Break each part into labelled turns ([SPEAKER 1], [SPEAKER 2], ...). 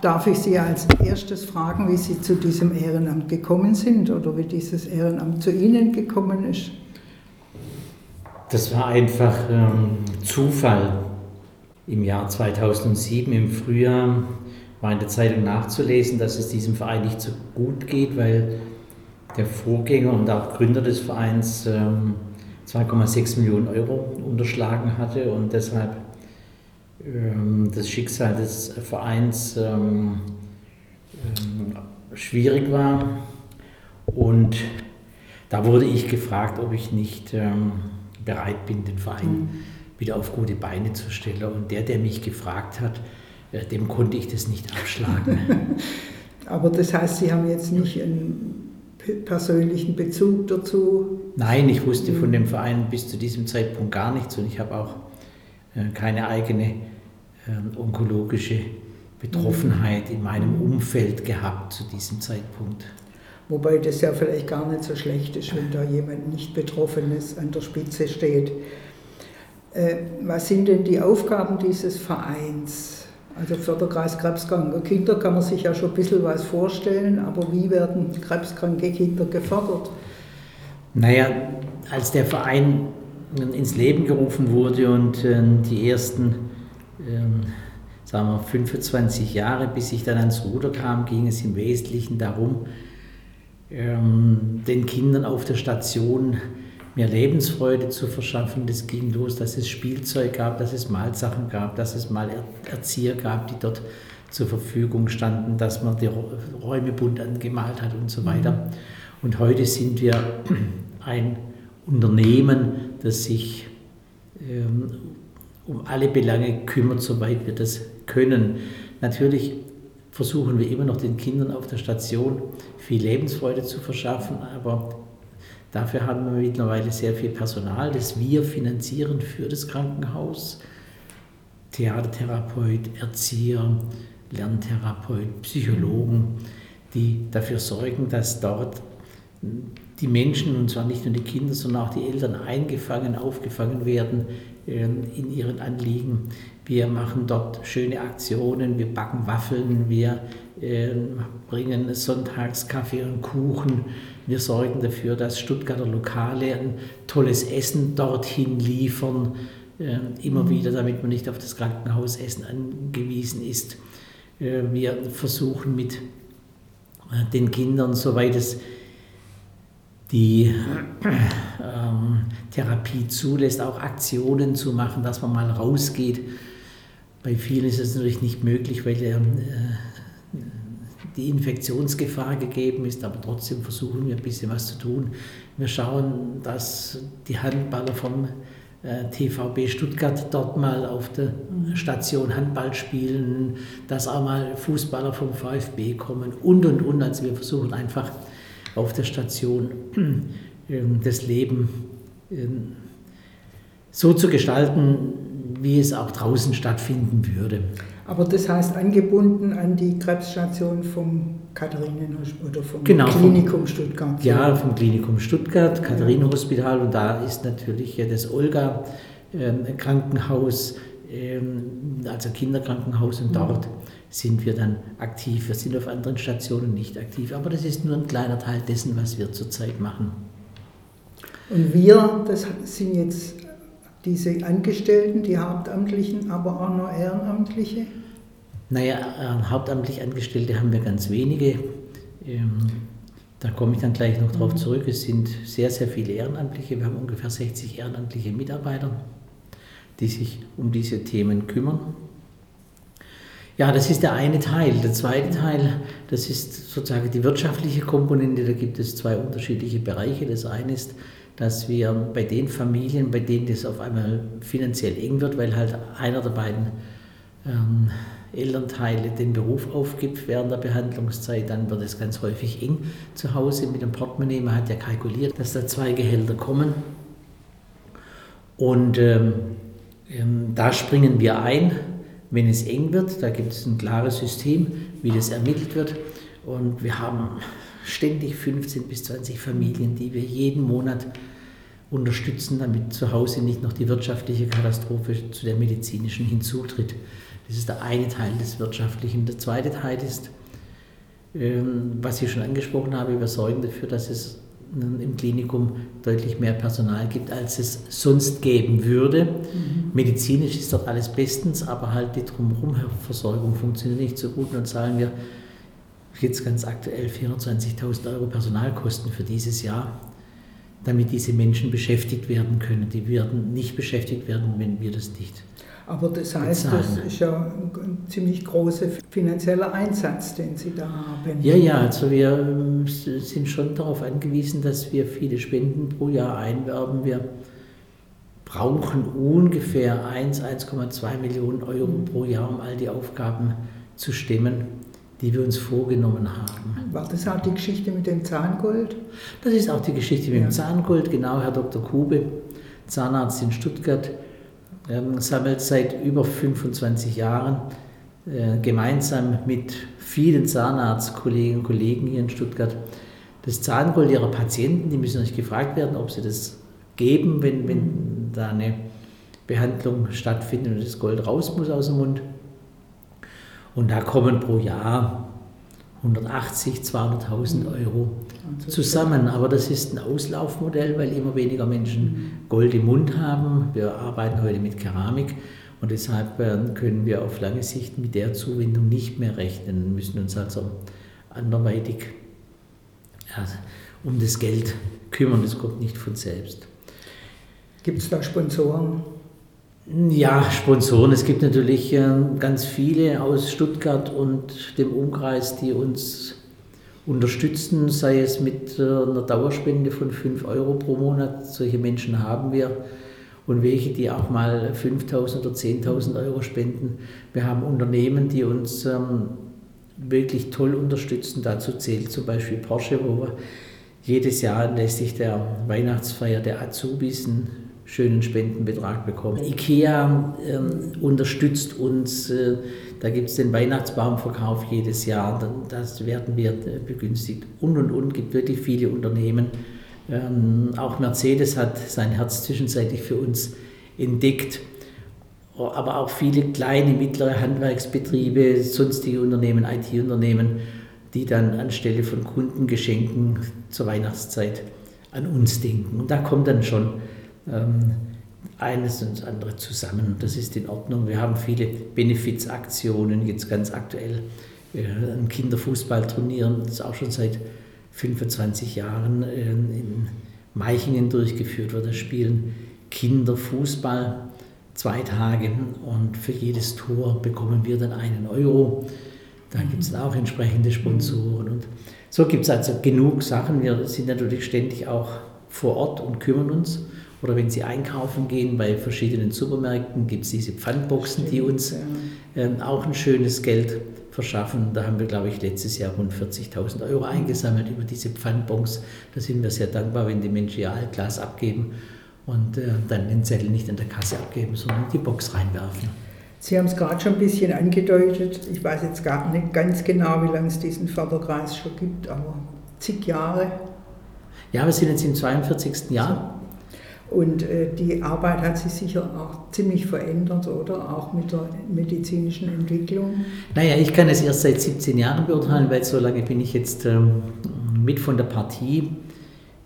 [SPEAKER 1] Darf ich Sie als erstes fragen, wie Sie zu diesem Ehrenamt gekommen sind oder wie dieses Ehrenamt zu Ihnen gekommen ist?
[SPEAKER 2] Das war einfach ähm, Zufall. Im Jahr 2007, im Frühjahr, war in der Zeitung nachzulesen, dass es diesem Verein nicht so gut geht, weil der Vorgänger und auch Gründer des Vereins ähm, 2,6 Millionen Euro unterschlagen hatte und deshalb das Schicksal des Vereins ähm, ähm, schwierig war. Und da wurde ich gefragt, ob ich nicht bereit bin, den Verein mhm. wieder auf gute Beine zu stellen. Und der, der mich gefragt hat, äh, dem konnte ich das nicht abschlagen.
[SPEAKER 1] Aber das heißt, Sie haben jetzt nicht einen persönlichen Bezug dazu?
[SPEAKER 2] Nein, ich wusste von dem Verein bis zu diesem Zeitpunkt gar nichts und ich habe auch keine eigene ähm, onkologische Betroffenheit in meinem Umfeld gehabt zu diesem Zeitpunkt.
[SPEAKER 1] Wobei das ja vielleicht gar nicht so schlecht ist, wenn da jemand nicht Betroffenes an der Spitze steht. Äh, was sind denn die Aufgaben dieses Vereins? Also Förderkreis krebskranke Kinder kann man sich ja schon ein bisschen was vorstellen, aber wie werden krebskranke Kinder gefördert?
[SPEAKER 2] Naja, als der Verein ins Leben gerufen wurde und äh, die ersten ähm, sagen wir 25 Jahre, bis ich dann ans Ruder kam, ging es im Wesentlichen darum, ähm, den Kindern auf der Station mehr Lebensfreude zu verschaffen. Das ging los, dass es Spielzeug gab, dass es Malsachen gab, dass es mal Erzieher gab, die dort zur Verfügung standen, dass man die Räume bunt angemalt hat und so weiter. Mhm. Und heute sind wir ein Unternehmen, das sich ähm, um alle Belange kümmert, soweit wir das können. Natürlich versuchen wir immer noch den Kindern auf der Station viel Lebensfreude zu verschaffen, aber dafür haben wir mittlerweile sehr viel Personal, das wir finanzieren für das Krankenhaus. Theatertherapeut, Erzieher, Lerntherapeut, Psychologen, die dafür sorgen, dass dort die Menschen, und zwar nicht nur die Kinder, sondern auch die Eltern eingefangen, aufgefangen werden ähm, in ihren Anliegen. Wir machen dort schöne Aktionen, wir backen Waffeln, wir ähm, bringen sonntags Kaffee und Kuchen. Wir sorgen dafür, dass Stuttgarter Lokale ein tolles Essen dorthin liefern, ähm, immer mhm. wieder, damit man nicht auf das Krankenhausessen angewiesen ist. Äh, wir versuchen mit äh, den Kindern, soweit es die ähm, Therapie zulässt, auch Aktionen zu machen, dass man mal rausgeht. Bei vielen ist es natürlich nicht möglich, weil äh, die Infektionsgefahr gegeben ist, aber trotzdem versuchen wir ein bisschen was zu tun. Wir schauen, dass die Handballer vom äh, TVB Stuttgart dort mal auf der Station Handball spielen, dass auch mal Fußballer vom VfB kommen und und und. Also wir versuchen einfach auf der Station ähm, das Leben ähm, so zu gestalten, wie es auch draußen stattfinden würde.
[SPEAKER 1] Aber das heißt angebunden an die Krebsstation vom Katharinenhospital oder vom
[SPEAKER 2] genau,
[SPEAKER 1] Klinikum Stuttgart.
[SPEAKER 2] Ja, vom Klinikum Stuttgart, Katharinenhospital und da ist natürlich das Olga ähm, Krankenhaus, also Kinderkrankenhaus und dort sind wir dann aktiv. Wir sind auf anderen Stationen nicht aktiv, aber das ist nur ein kleiner Teil dessen, was wir zurzeit machen.
[SPEAKER 1] Und wir, das sind jetzt diese Angestellten, die Hauptamtlichen, aber auch nur Ehrenamtliche?
[SPEAKER 2] Naja, äh, hauptamtlich Angestellte haben wir ganz wenige. Ähm, da komme ich dann gleich noch drauf mhm. zurück. Es sind sehr, sehr viele Ehrenamtliche. Wir haben ungefähr 60 ehrenamtliche Mitarbeiter, die sich um diese Themen kümmern. Ja, das ist der eine Teil. Der zweite Teil, das ist sozusagen die wirtschaftliche Komponente. Da gibt es zwei unterschiedliche Bereiche. Das eine ist, dass wir bei den Familien, bei denen das auf einmal finanziell eng wird, weil halt einer der beiden ähm, Elternteile den Beruf aufgibt während der Behandlungszeit, dann wird es ganz häufig eng zu Hause mit dem Portemonnaie. Man hat ja kalkuliert, dass da zwei Gehälter kommen. Und ähm, ähm, da springen wir ein wenn es eng wird. Da gibt es ein klares System, wie das ermittelt wird. Und wir haben ständig 15 bis 20 Familien, die wir jeden Monat unterstützen, damit zu Hause nicht noch die wirtschaftliche Katastrophe zu der medizinischen hinzutritt. Das ist der eine Teil des Wirtschaftlichen. Der zweite Teil ist, ähm, was ich schon angesprochen habe, wir sorgen dafür, dass es im Klinikum deutlich mehr Personal gibt, als es sonst geben würde. Mhm. Medizinisch ist dort alles bestens, aber halt die Drumherum-Versorgung funktioniert nicht so gut. Und dann zahlen wir jetzt ganz aktuell 420.000 Euro Personalkosten für dieses Jahr, damit diese Menschen beschäftigt werden können. Die werden nicht beschäftigt werden, wenn wir das nicht
[SPEAKER 1] aber das heißt, bezahlen. das ist ja ein ziemlich großer finanzieller Einsatz, den Sie da haben.
[SPEAKER 2] Ja, ja, also wir ähm, sind schon darauf angewiesen, dass wir viele Spenden pro Jahr einwerben. Wir brauchen ungefähr 1, 1,2 Millionen Euro pro Jahr, um all die Aufgaben zu stemmen, die wir uns vorgenommen haben.
[SPEAKER 1] War das auch die Geschichte mit dem Zahngold?
[SPEAKER 2] Das ist auch die Geschichte mit ja. dem Zahngold, genau, Herr Dr. Kube, Zahnarzt in Stuttgart ähm, sammelt seit über 25 Jahren äh, gemeinsam mit vielen Zahnarztkollegen und Kollegen hier in Stuttgart das Zahngold ihrer Patienten. Die müssen nicht gefragt werden, ob sie das geben, wenn, wenn da eine Behandlung stattfindet und das Gold raus muss aus dem Mund. Und da kommen pro Jahr 180, 200.000 Euro zusammen. Aber das ist ein Auslaufmodell, weil immer weniger Menschen Gold im Mund haben. Wir arbeiten heute mit Keramik und deshalb äh, können wir auf lange Sicht mit der Zuwendung nicht mehr rechnen, müssen uns also anderweitig ja, um das Geld kümmern. Das kommt nicht von selbst.
[SPEAKER 1] Gibt es da Sponsoren?
[SPEAKER 2] Ja, Sponsoren. Es gibt natürlich äh, ganz viele aus Stuttgart und dem Umkreis, die uns unterstützen, sei es mit äh, einer Dauerspende von 5 Euro pro Monat. Solche Menschen haben wir. Und welche, die auch mal 5.000 oder 10.000 Euro spenden. Wir haben Unternehmen, die uns ähm, wirklich toll unterstützen. Dazu zählt zum Beispiel Porsche, wo wir jedes Jahr anlässlich der Weihnachtsfeier der Azubis einen schönen Spendenbetrag bekommen. IKEA äh, unterstützt uns, äh, da gibt es den Weihnachtsbaumverkauf jedes Jahr, das werden wir äh, begünstigt und und und, gibt wirklich viele Unternehmen. Ähm, auch Mercedes hat sein Herz zwischenzeitlich für uns entdeckt, aber auch viele kleine, mittlere Handwerksbetriebe, sonstige Unternehmen, IT-Unternehmen, die dann anstelle von Kundengeschenken zur Weihnachtszeit an uns denken. Und da kommt dann schon ähm, eines und das andere zusammen. Das ist in Ordnung. Wir haben viele Benefizaktionen, jetzt ganz aktuell äh, ein Kinderfußballturnier, das auch schon seit 25 Jahren äh, in Meichingen durchgeführt wird. Da spielen Kinder Fußball zwei Tage und für jedes Tor bekommen wir dann einen Euro. Da gibt es auch entsprechende Sponsoren. Und so gibt es also genug Sachen. Wir sind natürlich ständig auch vor Ort und kümmern uns oder wenn Sie einkaufen gehen bei verschiedenen Supermärkten, gibt es diese Pfandboxen, die uns ähm, auch ein schönes Geld verschaffen. Da haben wir, glaube ich, letztes Jahr rund 40.000 Euro eingesammelt über diese Pfandbox. Da sind wir sehr dankbar, wenn die Menschen ihr Altglas abgeben und äh, dann den Zettel nicht in der Kasse abgeben, sondern in die Box reinwerfen.
[SPEAKER 1] Sie haben es gerade schon ein bisschen angedeutet. Ich weiß jetzt gar nicht ganz genau, wie lange es diesen Förderkreis schon gibt, aber zig Jahre.
[SPEAKER 2] Ja, wir sind jetzt im 42. Jahr.
[SPEAKER 1] Und äh, die Arbeit hat sich sicher auch ziemlich verändert, oder? Auch mit der medizinischen Entwicklung.
[SPEAKER 2] Naja, ich kann es erst seit 17 Jahren beurteilen, weil so lange bin ich jetzt ähm, mit von der Partie.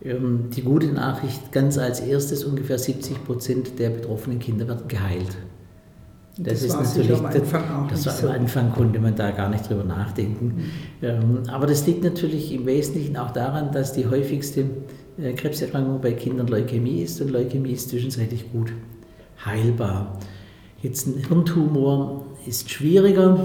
[SPEAKER 2] Ähm, die gute Nachricht, ganz als erstes, ungefähr 70 Prozent der betroffenen Kinder werden geheilt. Das, das ist natürlich, am Anfang auch das, war, am Anfang konnte man da gar nicht drüber nachdenken. Mhm. Ähm, aber das liegt natürlich im Wesentlichen auch daran, dass die häufigste Krebserkrankung bei Kindern Leukämie ist und Leukämie ist zwischenzeitlich gut heilbar. Jetzt ein Hirntumor ist schwieriger,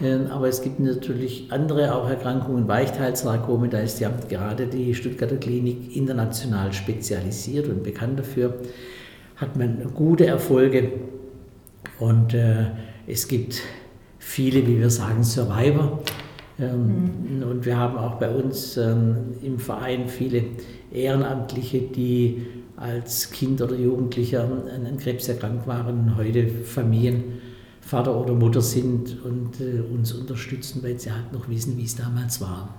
[SPEAKER 2] äh, aber es gibt natürlich andere auch Erkrankungen, Weichteilsarkome, da ist ja gerade die Stuttgarter Klinik international spezialisiert und bekannt dafür, hat man gute Erfolge und äh, es gibt viele, wie wir sagen, Survivor. Ähm, mhm. Und wir haben auch bei uns ähm, im Verein viele Ehrenamtliche, die als Kind oder Jugendlicher an Krebs erkrankt waren, heute Familienvater oder Mutter sind und äh, uns unterstützen, weil sie halt noch wissen, wie es damals war.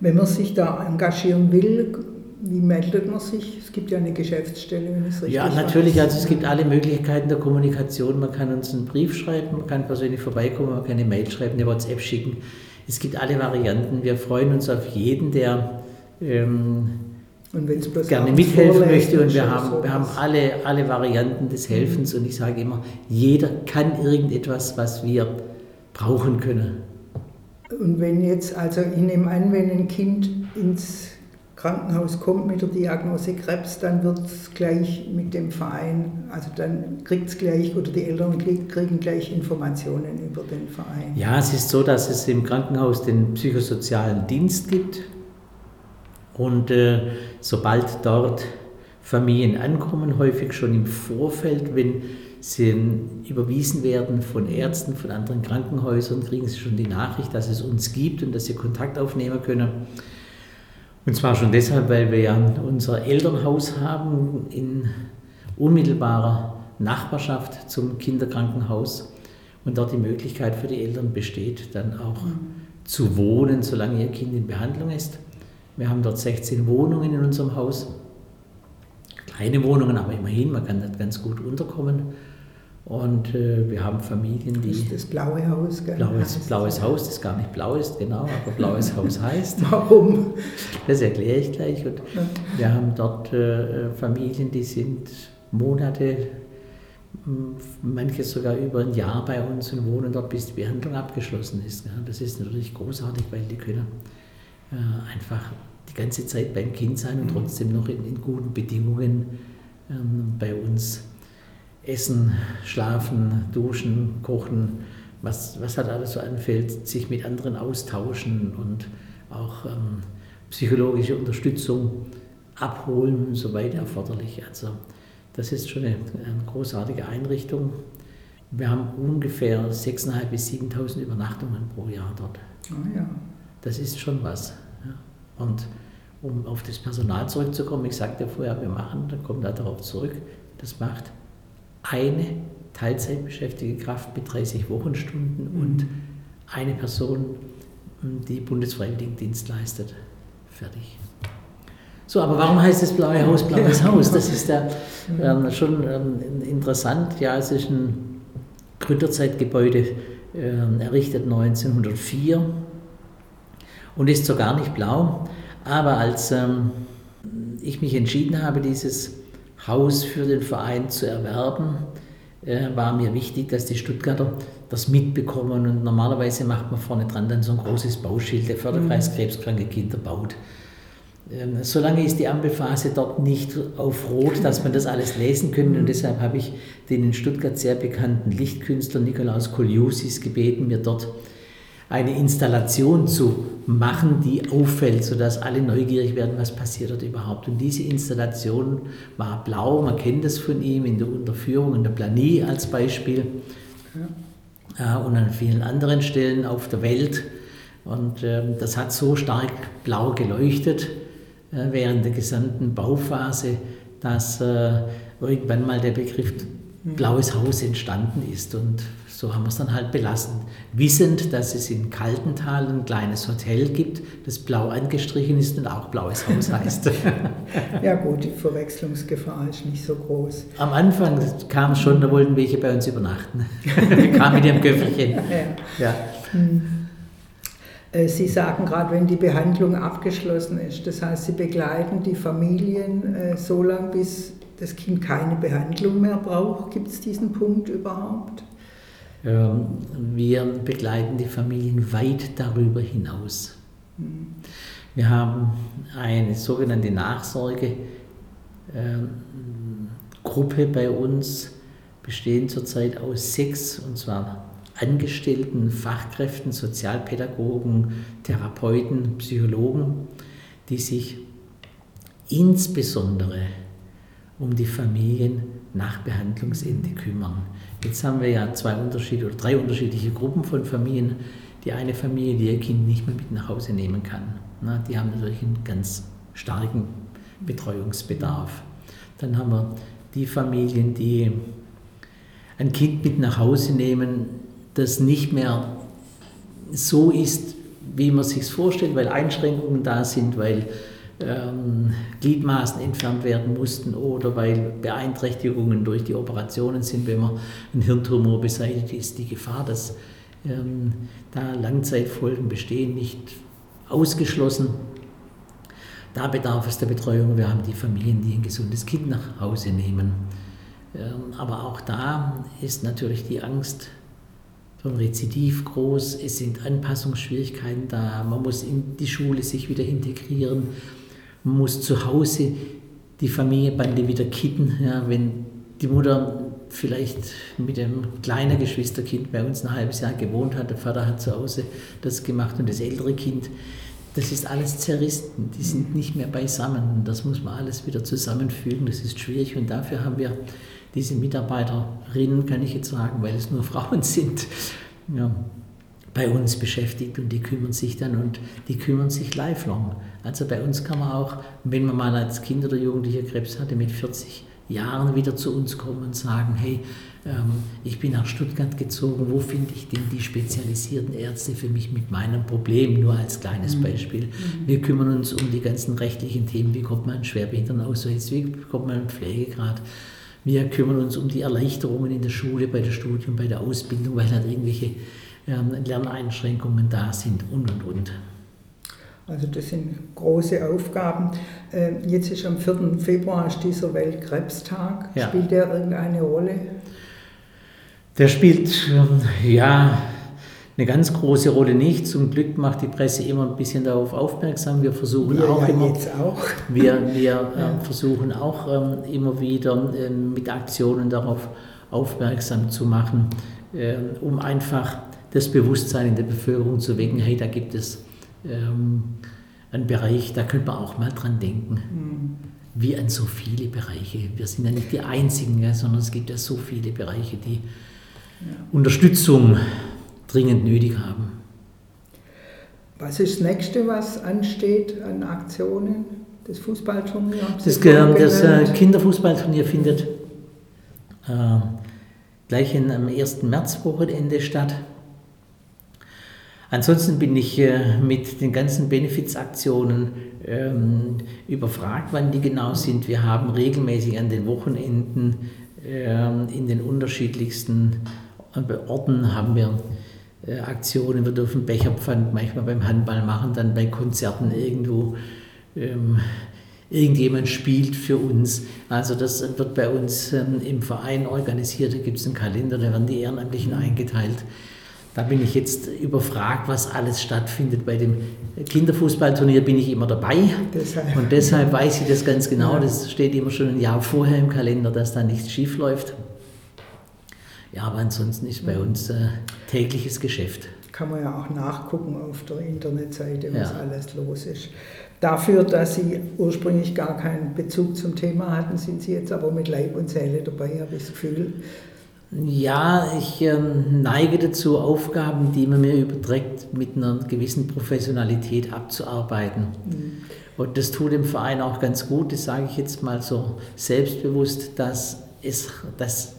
[SPEAKER 1] Wenn man sich da engagieren will, wie meldet man sich? Es gibt ja eine Geschäftsstelle, wenn es richtig
[SPEAKER 2] Ja, natürlich. Also es gibt alle Möglichkeiten der Kommunikation. Man kann uns einen Brief schreiben, man kann persönlich vorbeikommen, man kann eine Mail schreiben, eine WhatsApp schicken. Es gibt alle Varianten. Wir freuen uns auf jeden, der ähm, gerne mithelfen möchte. Und wir haben, wir haben alle, alle Varianten des Helfens. Und ich sage immer, jeder kann irgendetwas, was wir brauchen können.
[SPEAKER 1] Und wenn jetzt, also ich nehme an, wenn ein Kind ins Krankenhaus kommt mit der Diagnose Krebs, dann wird es gleich mit dem Verein, also dann kriegt es gleich oder die Eltern kriegen gleich Informationen über den Verein.
[SPEAKER 2] Ja, es ist so, dass es im Krankenhaus den psychosozialen Dienst gibt und äh, sobald dort Familien ankommen, häufig schon im Vorfeld, wenn sie überwiesen werden von Ärzten, von anderen Krankenhäusern, kriegen sie schon die Nachricht, dass es uns gibt und dass sie Kontakt aufnehmen können. Und zwar schon deshalb, weil wir ja unser Elternhaus haben in unmittelbarer Nachbarschaft zum Kinderkrankenhaus und dort die Möglichkeit für die Eltern besteht, dann auch mhm. zu wohnen, solange ihr Kind in Behandlung ist. Wir haben dort 16 Wohnungen in unserem Haus. Kleine Wohnungen, aber immerhin, man kann dort ganz gut unterkommen. Und äh, wir haben Familien, die. Das
[SPEAKER 1] ist das blaue Haus,
[SPEAKER 2] gell? Blaues, blaues Haus, das gar nicht blau ist, genau, aber blaues Haus heißt.
[SPEAKER 1] Warum?
[SPEAKER 2] Das erkläre ich gleich. Und wir haben dort äh, Familien, die sind Monate, manche sogar über ein Jahr bei uns und wohnen dort, bis die Behandlung abgeschlossen ist. Gell? Das ist natürlich großartig, weil die können äh, einfach die ganze Zeit beim Kind sein und mhm. trotzdem noch in, in guten Bedingungen ähm, bei uns Essen, Schlafen, Duschen, Kochen, was, was halt alles so anfällt, sich mit anderen austauschen und auch ähm, psychologische Unterstützung abholen, soweit erforderlich. Also das ist schon eine, eine großartige Einrichtung. Wir haben ungefähr 6.500 bis 7.000 Übernachtungen pro Jahr dort.
[SPEAKER 1] Oh ja.
[SPEAKER 2] Das ist schon was. Ja. Und um auf das Personal zurückzukommen, ich sagte vorher, wir machen, dann kommt er darauf zurück, das macht eine Teilzeitbeschäftigte Kraft mit 30 Wochenstunden mhm. und eine Person, die Bundesfreiwilligendienst leistet. Fertig. So, aber warum heißt es Blaue Haus, Blaues Haus? Das ist ja ähm, schon ähm, interessant. Ja, es ist ein Gründerzeitgebäude, ähm, errichtet 1904 und ist so gar nicht blau. Aber als ähm, ich mich entschieden habe, dieses Haus für den Verein zu erwerben, äh, war mir wichtig, dass die Stuttgarter das mitbekommen. Und normalerweise macht man vorne dran dann so ein großes Bauschild, der Förderkreis mhm. Krebskranke Kinder baut. Ähm, solange ist die Ampelphase dort nicht auf Rot, dass man das alles lesen könnte. Und mhm. deshalb habe ich den in Stuttgart sehr bekannten Lichtkünstler Nikolaus Koliusis gebeten, mir dort eine Installation zu machen, die auffällt, sodass alle neugierig werden, was passiert dort überhaupt. Und diese Installation war blau, man kennt das von ihm in der Unterführung, in der Planie als Beispiel ja. und an vielen anderen Stellen auf der Welt. Und äh, das hat so stark blau geleuchtet äh, während der gesamten Bauphase, dass äh, irgendwann mal der Begriff. Blaues Haus entstanden ist. Und so haben wir es dann halt belassen. Wissend, dass es in Kaltental ein kleines Hotel gibt, das blau angestrichen ist und auch blaues Haus heißt.
[SPEAKER 1] ja gut, die Verwechslungsgefahr ist nicht so groß.
[SPEAKER 2] Am Anfang kam es schon, da wollten welche bei uns übernachten. Kamen mit ihrem Köfferchen. Ja. ja. Hm.
[SPEAKER 1] Äh, Sie sagen gerade, wenn die Behandlung abgeschlossen ist, das heißt, Sie begleiten die Familien äh, so lange, bis das Kind keine Behandlung mehr braucht. Gibt es diesen Punkt überhaupt?
[SPEAKER 2] Ähm, wir begleiten die Familien weit darüber hinaus. Wir haben eine sogenannte Nachsorgegruppe bei uns, bestehend zurzeit aus sechs, und zwar Angestellten, Fachkräften, Sozialpädagogen, Therapeuten, Psychologen, die sich insbesondere um die Familien nach Behandlungsende kümmern. Jetzt haben wir ja zwei unterschiedliche oder drei unterschiedliche Gruppen von Familien. Die eine Familie, die ihr Kind nicht mehr mit nach Hause nehmen kann. Na, die haben natürlich einen ganz starken Betreuungsbedarf. Dann haben wir die Familien, die ein Kind mit nach Hause nehmen, das nicht mehr so ist, wie man sich vorstellt, weil Einschränkungen da sind, weil ähm, Gliedmaßen entfernt werden mussten oder weil Beeinträchtigungen durch die Operationen sind, wenn man ein Hirntumor beseitigt ist, die Gefahr, dass ähm, da Langzeitfolgen bestehen, nicht ausgeschlossen. Da bedarf es der Betreuung. Wir haben die Familien, die ein gesundes Kind nach Hause nehmen. Ähm, aber auch da ist natürlich die Angst vom Rezidiv groß. Es sind Anpassungsschwierigkeiten da. Man muss in die Schule sich wieder integrieren. Man muss zu Hause die Familienbande wieder kitten. Ja, wenn die Mutter vielleicht mit dem kleinen Geschwisterkind bei uns ein halbes Jahr gewohnt hat, der Vater hat zu Hause das gemacht und das ältere Kind das ist alles zerrissen, die sind nicht mehr beisammen. Das muss man alles wieder zusammenfügen, das ist schwierig und dafür haben wir diese Mitarbeiterinnen, kann ich jetzt sagen, weil es nur Frauen sind, ja, bei uns beschäftigt und die kümmern sich dann und die kümmern sich lifelong. Also bei uns kann man auch, wenn man mal als Kind oder Jugendlicher Krebs hatte, mit 40 Jahren wieder zu uns kommen und sagen, hey, ähm, ich bin nach Stuttgart gezogen, wo finde ich denn die spezialisierten Ärzte für mich mit meinem Problem, nur als kleines mhm. Beispiel. Mhm. Wir kümmern uns um die ganzen rechtlichen Themen, wie kommt man an Schwerbehindertenausweis, wie kommt man an Pflegegrad. Wir kümmern uns um die Erleichterungen in der Schule, bei der Studium, bei der Ausbildung, weil halt irgendwelche ähm, Lerneinschränkungen da sind und und und.
[SPEAKER 1] Also das sind große Aufgaben. Ähm, jetzt ist am 4. Februar ist dieser Weltkrebstag. Ja. Spielt der irgendeine Rolle?
[SPEAKER 2] Der spielt ähm, ja eine ganz große Rolle nicht. Zum Glück macht die Presse immer ein bisschen darauf aufmerksam. Wir versuchen wir auch ja immer. Auch. Wir, wir ja. äh, versuchen auch ähm, immer wieder mit Aktionen darauf aufmerksam zu machen, um einfach das Bewusstsein in der Bevölkerung zu wecken. Hey, da gibt es ähm, einen Bereich, da könnte man auch mal dran denken. Mhm. Wie an so viele Bereiche. Wir sind ja nicht die Einzigen, ja, sondern es gibt ja so viele Bereiche, die Unterstützung dringend nötig haben.
[SPEAKER 1] Was ist das nächste, was ansteht an Aktionen? Das Fußballturnier?
[SPEAKER 2] Das, das äh, Kinderfußballturnier findet äh, gleich in, am 1. Märzwochenende statt. Ansonsten bin ich äh, mit den ganzen Benefizaktionen ähm, überfragt, wann die genau sind. Wir haben regelmäßig an den Wochenenden ähm, in den unterschiedlichsten Orten haben wir äh, Aktionen. Wir dürfen Becherpfand manchmal beim Handball machen, dann bei Konzerten irgendwo. Ähm, irgendjemand spielt für uns. Also das wird bei uns ähm, im Verein organisiert. Da gibt es einen Kalender, da werden die Ehrenamtlichen eingeteilt. Da bin ich jetzt überfragt, was alles stattfindet. Bei dem Kinderfußballturnier bin ich immer dabei. Deshalb. Und deshalb weiß ich das ganz genau. Das steht immer schon ein Jahr vorher im Kalender, dass da nichts schief läuft. Ja, aber ansonsten ist bei uns äh, tägliches Geschäft.
[SPEAKER 1] Kann man ja auch nachgucken auf der Internetseite, was ja. alles los ist. Dafür, dass Sie ursprünglich gar keinen Bezug zum Thema hatten, sind Sie jetzt aber mit Leib und Seele dabei, habe ich das Gefühl.
[SPEAKER 2] Ja, ich äh, neige dazu, Aufgaben, die man mir überträgt, mit einer gewissen Professionalität abzuarbeiten. Mhm. Und das tut dem Verein auch ganz gut, das sage ich jetzt mal so selbstbewusst, dass, es, dass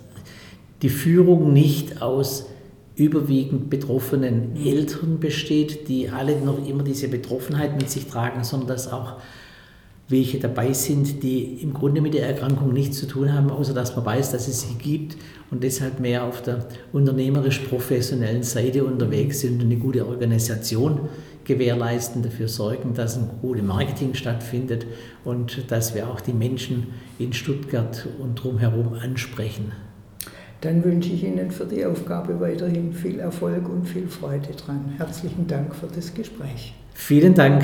[SPEAKER 2] die Führung nicht aus überwiegend betroffenen Eltern besteht, die alle noch immer diese Betroffenheit mit sich tragen, sondern dass auch welche dabei sind, die im Grunde mit der Erkrankung nichts zu tun haben, außer dass man weiß, dass es sie gibt und deshalb mehr auf der unternehmerisch-professionellen Seite unterwegs sind und eine gute Organisation gewährleisten, dafür sorgen, dass ein gutes Marketing stattfindet und dass wir auch die Menschen in Stuttgart und drumherum ansprechen.
[SPEAKER 1] Dann wünsche ich Ihnen für die Aufgabe weiterhin viel Erfolg und viel Freude dran. Herzlichen Dank für das Gespräch.
[SPEAKER 2] Vielen Dank.